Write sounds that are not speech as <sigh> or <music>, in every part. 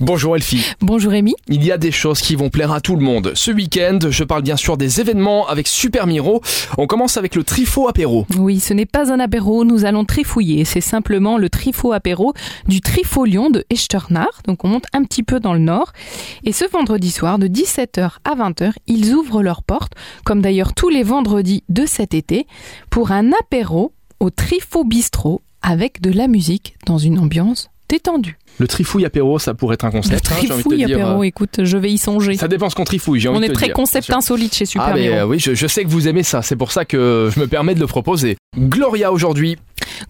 Bonjour Elfie. Bonjour Rémi. Il y a des choses qui vont plaire à tout le monde. Ce week-end, je parle bien sûr des événements avec Super Miro. On commence avec le Trifo apéro. Oui, ce n'est pas un apéro, nous allons trifouiller. C'est simplement le Trifo apéro du Trifo Lyon de Echternach. Donc on monte un petit peu dans le nord. Et ce vendredi soir, de 17h à 20h, ils ouvrent leurs portes, comme d'ailleurs tous les vendredis de cet été, pour un apéro au Trifo Bistrot avec de la musique dans une ambiance détendue. Le trifouille apéro, ça pourrait être un Le concept. hein, envie de te trifouille dire. apéro, écoute, je vais y songer. Ça dépend ce qu'on trifouille, j'ai envie On de est te très dire. concept insolite chez Super Ah mais euh, oui, je, je sais que vous aimez ça, c'est pour ça que je me permets de le proposer. Gloria aujourd'hui,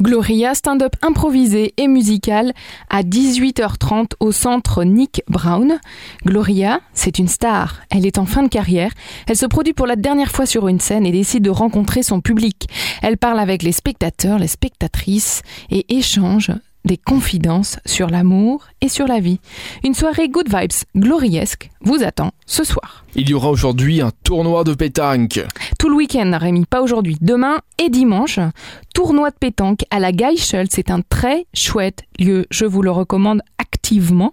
Gloria, stand-up improvisé et musical à 18h30 au centre Nick Brown. Gloria, c'est une star. Elle est en fin de carrière. Elle se produit pour la dernière fois sur une scène et décide de rencontrer son public. Elle parle avec les spectateurs, les spectatrices et échange des confidences sur l'amour et sur la vie. Une soirée good vibes gloriesque vous attend ce soir. il y aura aujourd'hui un tournoi de pétanque. Tout le week-end, Rémi, pas aujourd'hui. Demain et dimanche, tournoi de pétanque à la Geichel. C'est un très chouette lieu. Je vous le recommande activement.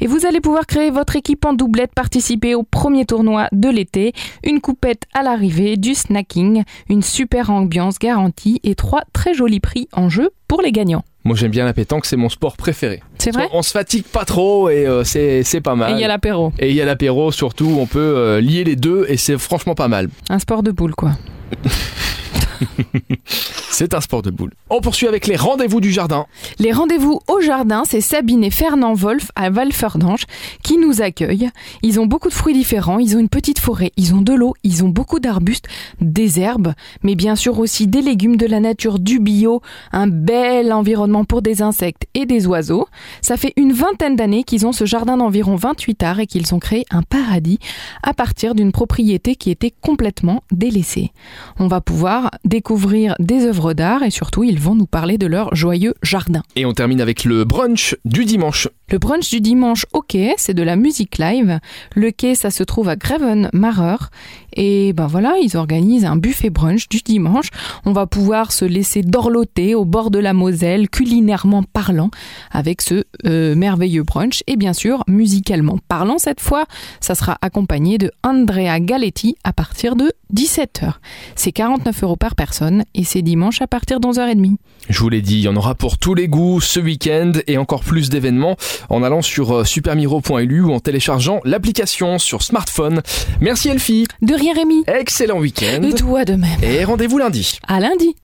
Et vous allez pouvoir créer votre équipe en doublette, participer au premier tournoi de l'été, une coupette à l'arrivée, du snacking, une super ambiance garantie et trois très jolis prix en jeu pour les gagnants. Moi j'aime bien la pétanque, c'est mon sport préféré. C'est vrai On se fatigue pas trop et euh, c'est c'est pas Et mal. il y a l'apéro. Et il y a l'apéro surtout, on peut euh, lier les deux et c'est franchement pas mal. Un sport de boule, quoi. <laughs> C'est un sport de boule. On poursuit avec les rendez-vous du jardin. Les rendez-vous au jardin, c'est Sabine et Fernand Wolf à Valferdange qui nous accueillent. Ils ont beaucoup de fruits différents, ils ont une petite forêt, ils ont de l'eau, ils ont beaucoup d'arbustes, des herbes, mais bien sûr aussi des légumes de la nature, du bio, un bel environnement pour des insectes et des oiseaux. Ça fait une vingtaine d'années qu'ils ont ce jardin d'environ 28 arts et qu'ils ont créé un paradis à partir d'une propriété qui était complètement délaissée. On va pouvoir découvrir des œuvres d'art et surtout ils vont nous parler de leur joyeux jardin. Et on termine avec le brunch du dimanche. Le brunch du dimanche au quai, c'est de la musique live. Le quai, ça se trouve à Greven-Marer. Et ben voilà, ils organisent un buffet brunch du dimanche. On va pouvoir se laisser dorloter au bord de la Moselle, culinairement parlant, avec ce euh, merveilleux brunch. Et bien sûr, musicalement parlant, cette fois, ça sera accompagné de Andrea Galetti à partir de 17h. C'est 49 euros par personne et c'est dimanche à partir de 11h30. Je vous l'ai dit, il y en aura pour tous les goûts ce week-end et encore plus d'événements en allant sur euh, supermiro.lu ou en téléchargeant l'application sur smartphone. Merci Elfie, De rien Rémi excellent week-end Et toi de même. et rendez-vous lundi. À lundi